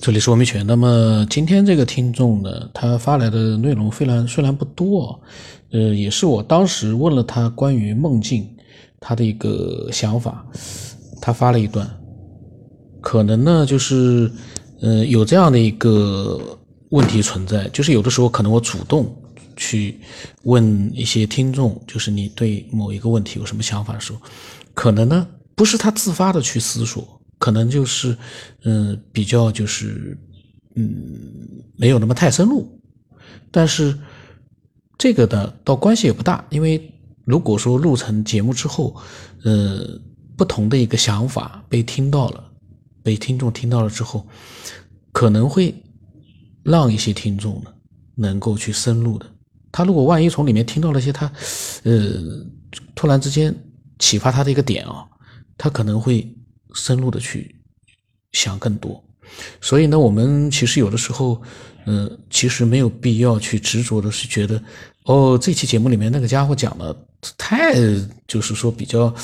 这里是王明全。那么今天这个听众呢，他发来的内容虽然虽然不多，呃，也是我当时问了他关于梦境他的一个想法，他发了一段，可能呢就是呃有这样的一个问题存在，就是有的时候可能我主动去问一些听众，就是你对某一个问题有什么想法的时候，可能呢不是他自发的去思索。可能就是，嗯，比较就是，嗯，没有那么太深入，但是这个呢，倒关系也不大，因为如果说录成节目之后，呃，不同的一个想法被听到了，被听众听到了之后，可能会让一些听众呢能够去深入的。他如果万一从里面听到了一些他，呃，突然之间启发他的一个点啊，他可能会。深入的去想更多，所以呢，我们其实有的时候，嗯，其实没有必要去执着的是觉得，哦，这期节目里面那个家伙讲的太就是说比较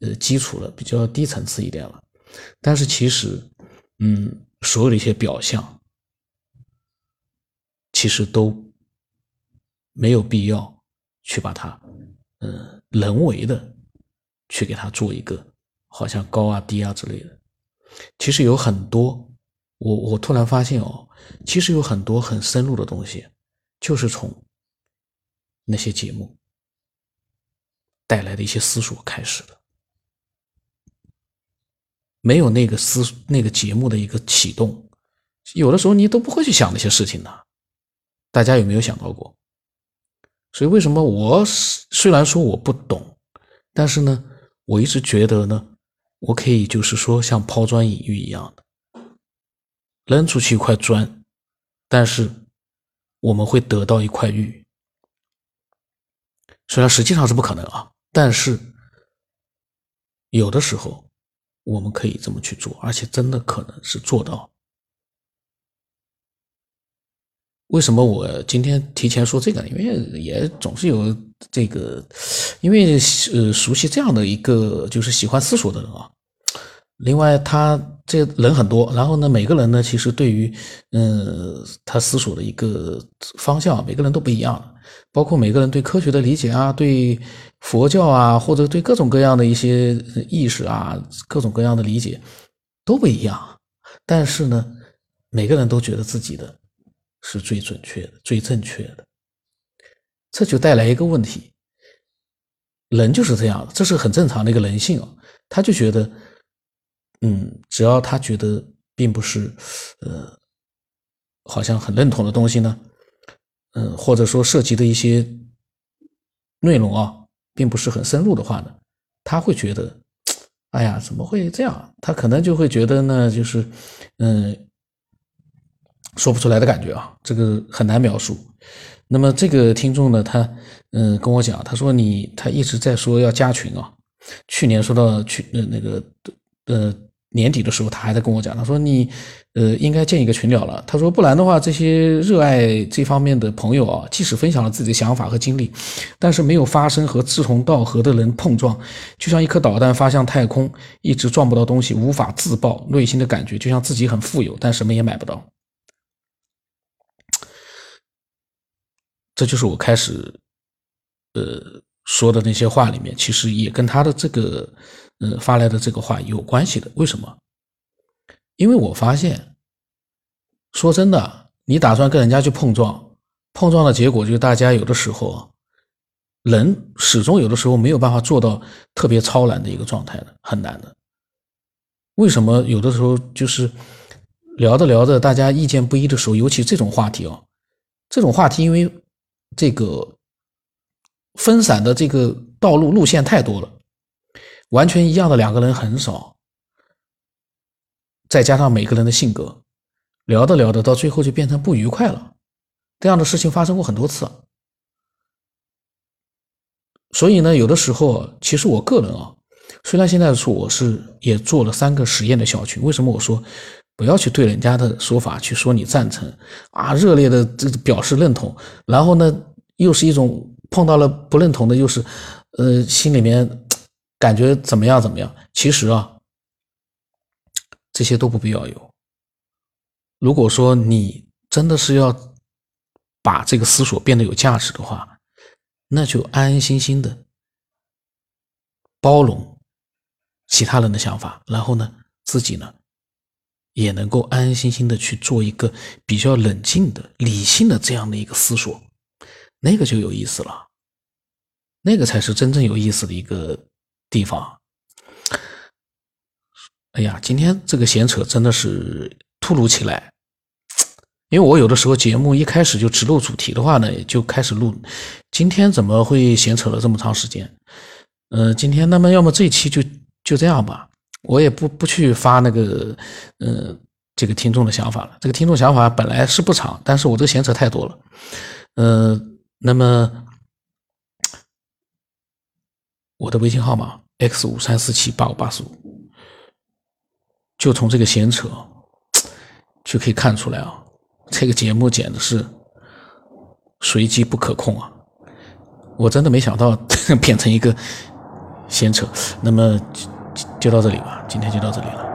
呃基础了，比较低层次一点了。但是其实，嗯，所有的一些表象，其实都没有必要去把它，嗯，人为的去给他做一个。好像高啊低啊之类的，其实有很多，我我突然发现哦，其实有很多很深入的东西，就是从那些节目带来的一些思索开始的。没有那个思那个节目的一个启动，有的时候你都不会去想那些事情的。大家有没有想到过？所以为什么我虽然说我不懂，但是呢，我一直觉得呢。我可以就是说，像抛砖引玉一样的扔出去一块砖，但是我们会得到一块玉。虽然实际上是不可能啊，但是有的时候我们可以这么去做，而且真的可能是做到。为什么我今天提前说这个？因为也总是有这个，因为呃熟悉这样的一个就是喜欢思索的人啊。另外，他这人很多，然后呢，每个人呢，其实对于嗯他思索的一个方向，每个人都不一样，包括每个人对科学的理解啊，对佛教啊，或者对各种各样的一些意识啊，各种各样的理解都不一样。但是呢，每个人都觉得自己的。是最准确的、最正确的，这就带来一个问题：人就是这样，这是很正常的一个人性啊。他就觉得，嗯，只要他觉得并不是，呃，好像很认同的东西呢，嗯，或者说涉及的一些内容啊，并不是很深入的话呢，他会觉得，哎呀，怎么会这样？他可能就会觉得呢，就是，嗯。说不出来的感觉啊，这个很难描述。那么这个听众呢，他嗯跟我讲，他说你他一直在说要加群啊。去年说到去呃那个呃年底的时候，他还在跟我讲，他说你呃应该建一个群聊了。他说不然的话，这些热爱这方面的朋友啊，即使分享了自己的想法和经历，但是没有发生和志同道合的人碰撞，就像一颗导弹发向太空，一直撞不到东西，无法自爆，内心的感觉就像自己很富有，但什么也买不到。这就是我开始，呃说的那些话里面，其实也跟他的这个，呃发来的这个话有关系的。为什么？因为我发现，说真的，你打算跟人家去碰撞，碰撞的结果就是大家有的时候，人始终有的时候没有办法做到特别超然的一个状态的，很难的。为什么有的时候就是聊着聊着，大家意见不一的时候，尤其这种话题哦，这种话题因为。这个分散的这个道路路线太多了，完全一样的两个人很少，再加上每个人的性格，聊着聊着到最后就变成不愉快了。这样的事情发生过很多次，所以呢，有的时候其实我个人啊，虽然现在说我是也做了三个实验的小群，为什么我说？不要去对人家的说法去说你赞成啊，热烈的这表示认同，然后呢，又是一种碰到了不认同的，又是，呃，心里面感觉怎么样怎么样？其实啊，这些都不必要有。如果说你真的是要把这个思索变得有价值的话，那就安安心心的包容其他人的想法，然后呢，自己呢也能够安安心心的去做一个比较冷静的、理性的这样的一个思索，那个就有意思了，那个才是真正有意思的一个地方。哎呀，今天这个闲扯真的是突如其来。因为我有的时候节目一开始就直录主题的话呢，就开始录。今天怎么会闲扯了这么长时间？呃，今天那么要么这一期就就这样吧，我也不不去发那个呃这个听众的想法了。这个听众想法本来是不长，但是我这个闲扯太多了。呃，那么我的微信号码 x 五三四七八五八四五，就从这个闲扯就可以看出来啊。这个节目简直是随机不可控啊！我真的没想到 变成一个闲扯。那么就到这里吧，今天就到这里了。